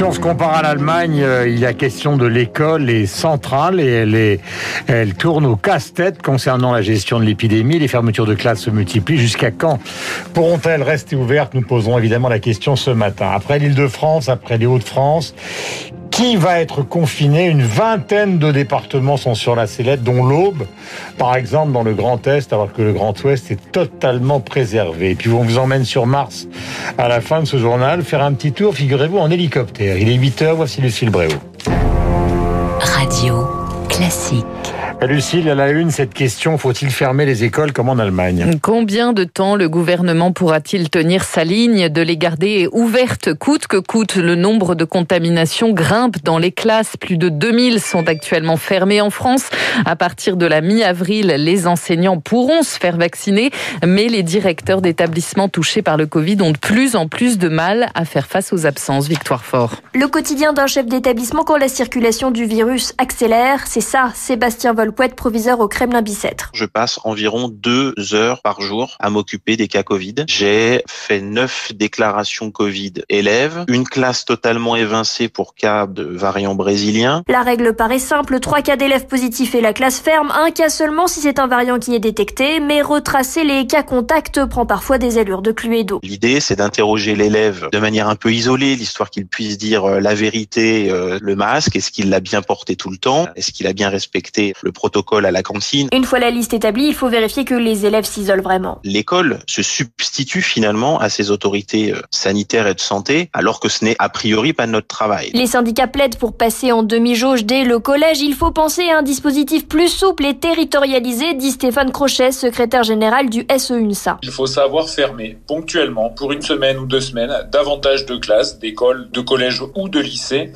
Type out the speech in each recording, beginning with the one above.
Si on se compare à l'Allemagne, euh, il y a question de l'école est centrale et elle, est, tourne au casse-tête concernant la gestion de l'épidémie. Les fermetures de classes se multiplient. Jusqu'à quand pourront-elles rester ouvertes? Nous poserons évidemment la question ce matin. Après l'Île-de-France, après les Hauts-de-France, qui va être confiné Une vingtaine de départements sont sur la sellette, dont l'Aube, par exemple dans le Grand Est, alors que le Grand Ouest est totalement préservé. Et puis on vous emmène sur Mars à la fin de ce journal, faire un petit tour, figurez-vous, en hélicoptère. Il est 8 heures, voici Lucille Bréau. Radio classique. Lucille, à la une, cette question, faut-il fermer les écoles comme en Allemagne? Combien de temps le gouvernement pourra-t-il tenir sa ligne de les garder ouvertes coûte que coûte? Le nombre de contaminations grimpe dans les classes. Plus de 2000 sont actuellement fermées en France. À partir de la mi-avril, les enseignants pourront se faire vacciner, mais les directeurs d'établissements touchés par le Covid ont de plus en plus de mal à faire face aux absences. Victoire Fort. Le quotidien d'un chef d'établissement quand la circulation du virus accélère, c'est ça, Sébastien Vol être proviseur au Kremlin Bicêtre. Je passe environ deux heures par jour à m'occuper des cas Covid. J'ai fait neuf déclarations Covid élèves, une classe totalement évincée pour cas de variant brésilien. La règle paraît simple, trois cas d'élèves positifs et la classe ferme, un cas seulement si c'est un variant qui est détecté, mais retracer les cas contacts prend parfois des allures de Cluedo. L'idée, c'est d'interroger l'élève de manière un peu isolée, l'histoire qu'il puisse dire euh, la vérité, euh, le masque, est-ce qu'il l'a bien porté tout le temps, est-ce qu'il a bien respecté le protocole à la cantine. Une fois la liste établie, il faut vérifier que les élèves s'isolent vraiment. L'école se substitue finalement à ces autorités euh, sanitaires et de santé, alors que ce n'est a priori pas notre travail. Les syndicats plaident pour passer en demi-jauge dès le collège. Il faut penser à un dispositif plus souple et territorialisé, dit Stéphane Crochet, secrétaire général du SEUNSA. Il faut savoir fermer ponctuellement, pour une semaine ou deux semaines, davantage de classes, d'écoles, de collèges ou de lycées,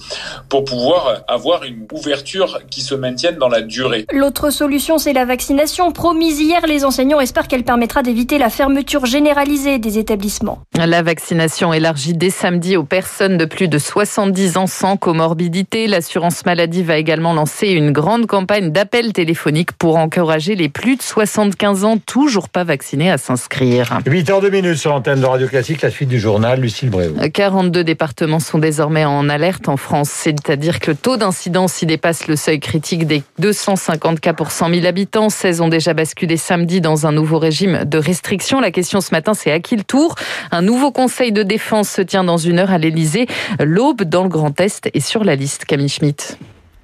pour pouvoir avoir une ouverture qui se maintienne dans la durée. L'autre solution, c'est la vaccination. Promise hier, les enseignants espèrent qu'elle permettra d'éviter la fermeture généralisée des établissements. La vaccination élargie dès samedi aux personnes de plus de 70 ans sans comorbidité. L'assurance maladie va également lancer une grande campagne d'appels téléphoniques pour encourager les plus de 75 ans toujours pas vaccinés à s'inscrire. 8 h 2 minutes sur l'antenne de Radio Classique, la suite du journal, Lucille Bréau. 42 départements sont désormais en alerte en France, c'est-à-dire que le taux d'incidence y dépasse le seuil critique des 250 cas pour 100 000 habitants. 16 ont déjà basculé samedi dans un nouveau régime de restriction. La question ce matin, c'est à qui le tour? Un nouveau conseil de défense se tient dans une heure à l'Elysée. L'aube dans le Grand Est est sur la liste. Camille Schmitt.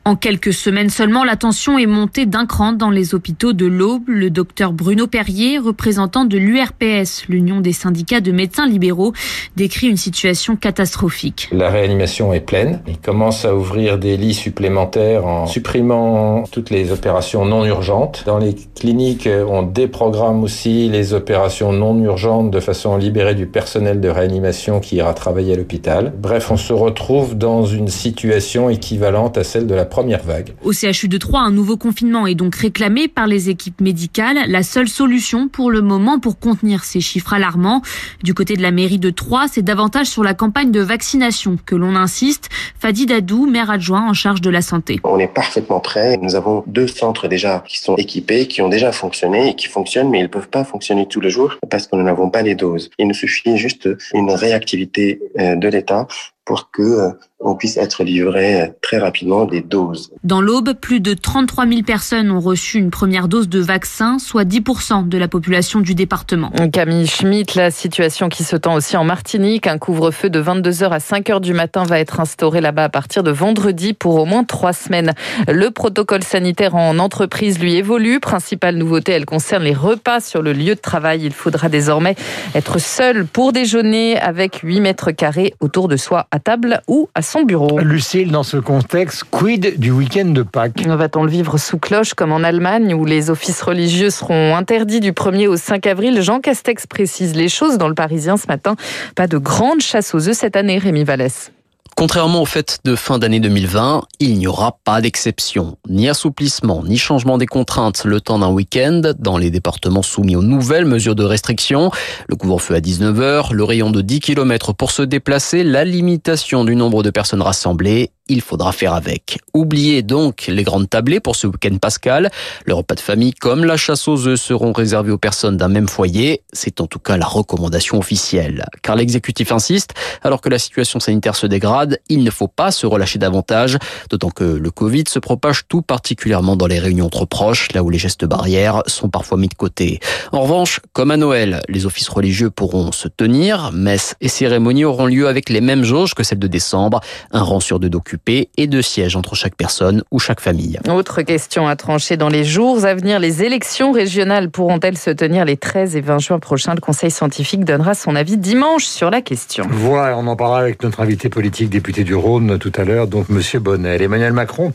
En quelques semaines seulement, la tension est montée d'un cran dans les hôpitaux de l'Aube. Le docteur Bruno Perrier, représentant de l'URPS, l'Union des syndicats de médecins libéraux, décrit une situation catastrophique. La réanimation est pleine. Il commence à ouvrir des lits supplémentaires en supprimant toutes les opérations non urgentes. Dans les cliniques, on déprogramme aussi les opérations non urgentes de façon à libérer du personnel de réanimation qui ira travailler à l'hôpital. Bref, on se retrouve dans une situation équivalente à celle de la première vague. Au CHU de Troyes, un nouveau confinement est donc réclamé par les équipes médicales. La seule solution pour le moment pour contenir ces chiffres alarmants. Du côté de la mairie de Troyes, c'est davantage sur la campagne de vaccination que l'on insiste. Fadi Dadou, maire adjoint en charge de la santé. On est parfaitement prêt. Nous avons deux centres déjà qui sont équipés, qui ont déjà fonctionné et qui fonctionnent, mais ils ne peuvent pas fonctionner tous les jours parce que nous n'avons pas les doses. Il nous suffit juste une réactivité euh, de l'État pour que euh, on puisse être livré euh, très rapidement des doses. Dans l'Aube, plus de 33 000 personnes ont reçu une première dose de vaccin, soit 10% de la population du département. Camille Schmitt, la situation qui se tend aussi en Martinique. Un couvre-feu de 22h à 5h du matin va être instauré là-bas à partir de vendredi pour au moins trois semaines. Le protocole sanitaire en entreprise lui évolue. Principale nouveauté, elle concerne les repas sur le lieu de travail. Il faudra désormais être seul pour déjeuner avec 8 mètres carrés autour de soi à table ou à son bureau. Lucille, dans ce contexte, quid du week-end de Pâques? Va-t-on le vivre sous cloche comme en Allemagne où les offices religieux seront interdits du 1er au 5 avril? Jean Castex précise les choses dans le Parisien ce matin. Pas de grande chasse aux œufs cette année, Rémi Vallès. Contrairement aux fêtes de fin d'année 2020, il n'y aura pas d'exception. Ni assouplissement, ni changement des contraintes le temps d'un week-end dans les départements soumis aux nouvelles mesures de restriction. Le couvre-feu à 19h, le rayon de 10 km pour se déplacer, la limitation du nombre de personnes rassemblées il faudra faire avec. Oubliez donc les grandes tablées pour ce week-end pascal. Le repas de famille comme la chasse aux œufs seront réservés aux personnes d'un même foyer. C'est en tout cas la recommandation officielle. Car l'exécutif insiste, alors que la situation sanitaire se dégrade, il ne faut pas se relâcher davantage, d'autant que le Covid se propage tout particulièrement dans les réunions entre proches, là où les gestes barrières sont parfois mis de côté. En revanche, comme à Noël, les offices religieux pourront se tenir, messes et cérémonies auront lieu avec les mêmes jauges que celles de décembre, un rang sur deux d'occupés et deux sièges entre chaque personne ou chaque famille. Autre question à trancher dans les jours à venir, les élections régionales pourront-elles se tenir les 13 et 20 juin prochains? Le Conseil scientifique donnera son avis dimanche sur la question. Voilà, on en parlera avec notre invité politique, député du Rhône tout à l'heure, donc Monsieur Bonnel. Emmanuel Macron,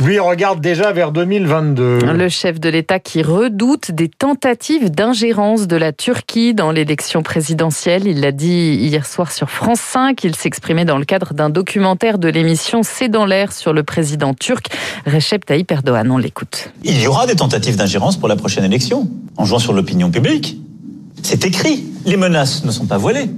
lui, regarde déjà vers 2022. Le chef de l'État qui redoute des tentatives d'ingérence de la Turquie dans l'élection présidentielle. Il l'a dit hier soir sur France 5. Il s'exprimait dans le cadre d'un documentaire de l'émission c'est dans l'air sur le président turc Recep Tayyip Erdogan. On l'écoute. Il y aura des tentatives d'ingérence pour la prochaine élection, en jouant sur l'opinion publique. C'est écrit. Les menaces ne sont pas voilées.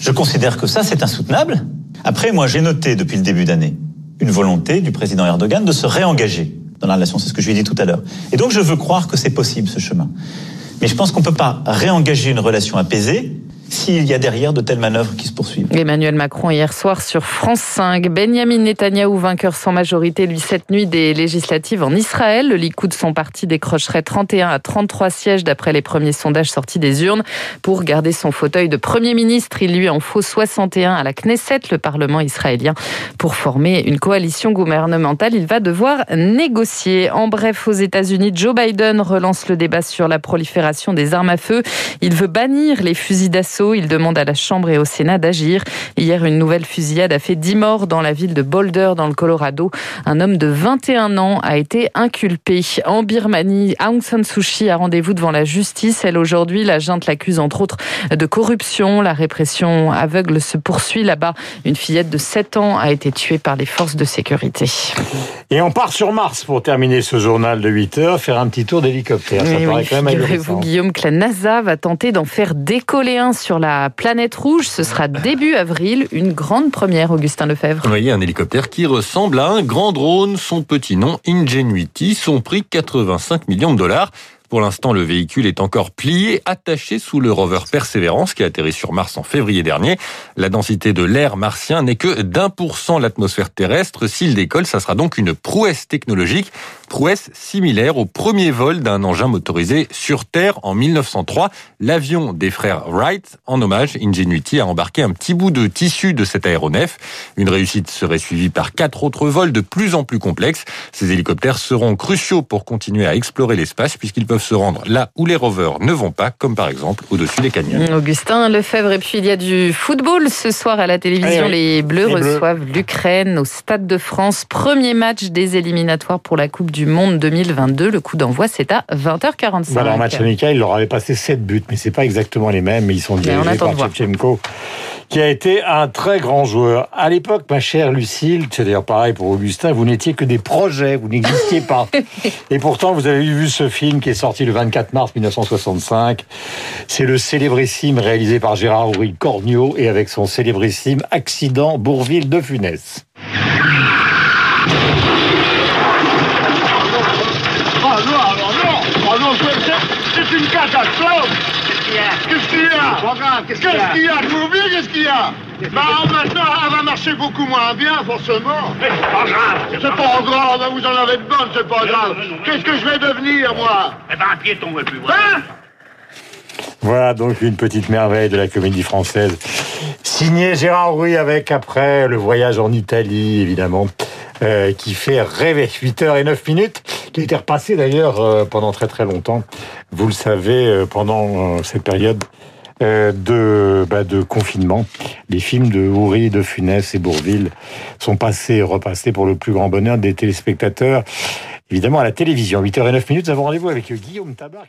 Je considère que ça, c'est insoutenable. Après, moi, j'ai noté depuis le début d'année une volonté du président Erdogan de se réengager dans la relation. C'est ce que je lui ai dit tout à l'heure. Et donc, je veux croire que c'est possible, ce chemin. Mais je pense qu'on ne peut pas réengager une relation apaisée s'il y a derrière de telles manœuvres qui se poursuivent. Emmanuel Macron hier soir sur France 5. Benjamin Netanyahou, vainqueur sans majorité, lui, cette nuit des législatives en Israël. Le Likoud, son parti, décrocherait 31 à 33 sièges d'après les premiers sondages sortis des urnes. Pour garder son fauteuil de Premier ministre, il lui en faut 61 à la Knesset, le Parlement israélien. Pour former une coalition gouvernementale, il va devoir négocier. En bref, aux États-Unis, Joe Biden relance le débat sur la prolifération des armes à feu. Il veut bannir les fusils d'assaut il demande à la Chambre et au Sénat d'agir. Hier, une nouvelle fusillade a fait 10 morts dans la ville de Boulder, dans le Colorado. Un homme de 21 ans a été inculpé. En Birmanie, Aung San Suu Kyi a rendez-vous devant la justice. Elle, aujourd'hui, la junte l'accuse entre autres de corruption. La répression aveugle se poursuit là-bas. Une fillette de 7 ans a été tuée par les forces de sécurité. Et on part sur Mars pour terminer ce journal de 8 heures, faire un petit tour d'hélicoptère. Ça paraît quand même vous Guillaume, que la NASA va tenter d'en faire décoller un sur la planète rouge. Ce sera début avril, une grande première, Augustin Lefebvre. Voyez un hélicoptère qui ressemble à un grand drone. Son petit nom, Ingenuity, son prix 85 millions de dollars. Pour l'instant, le véhicule est encore plié, attaché sous le rover Perseverance qui a atterri sur Mars en février dernier. La densité de l'air martien n'est que d'un pour cent l'atmosphère terrestre. S'il décolle, ça sera donc une prouesse technologique, prouesse similaire au premier vol d'un engin motorisé sur Terre en 1903. L'avion des frères Wright, en hommage, Ingenuity a embarqué un petit bout de tissu de cet aéronef. Une réussite serait suivie par quatre autres vols de plus en plus complexes. Ces hélicoptères seront cruciaux pour continuer à explorer l'espace puisqu'ils peuvent se rendre là où les rovers ne vont pas, comme par exemple au-dessus des canyons. Augustin Lefebvre, et puis il y a du football ce soir à la télévision. Les Bleus reçoivent l'Ukraine au Stade de France. Premier match des éliminatoires pour la Coupe du Monde 2022. Le coup d'envoi, c'est à 20h45. Voilà, en match amical, il leur avait passé 7 buts, mais c'est pas exactement les mêmes. Mais ils sont dirigés par Shevchenko qui a été un très grand joueur. À l'époque, ma chère Lucille, c'est d'ailleurs pareil pour Augustin, vous n'étiez que des projets, vous n'existiez pas. Et pourtant, vous avez vu ce film qui est sorti le 24 mars 1965. C'est le célébrissime réalisé par Gérard Henri Cornio et avec son célébrissime Accident Bourville de Funès. Non, non, non, oh non, c'est une catastrophe Qu'est-ce qu'il y a? Qu'est-ce qu'il y a? Qu'est-ce qu'il y a? Qu'est-ce qu'il y a? Bah maintenant, elle va marcher beaucoup moins bien, forcément. C'est pas grave. C'est pas grave, vous en avez de bonnes, c'est pas grave. Qu'est-ce que je vais devenir, moi? Eh ben, un piéton, et plus Hein? Voilà donc une petite merveille de la comédie française. Signé Gérard Rouy avec après le voyage en Italie, évidemment. Euh, qui fait rêver. 8h09 minutes, qui a été repassé d'ailleurs euh, pendant très très longtemps. Vous le savez, euh, pendant cette période de, bah, de confinement, les films de Houry, de Funès et Bourville sont passés et repassés pour le plus grand bonheur des téléspectateurs. Évidemment, à la télévision. 8h09 minutes, nous avons rendez-vous avec Guillaume Tabar.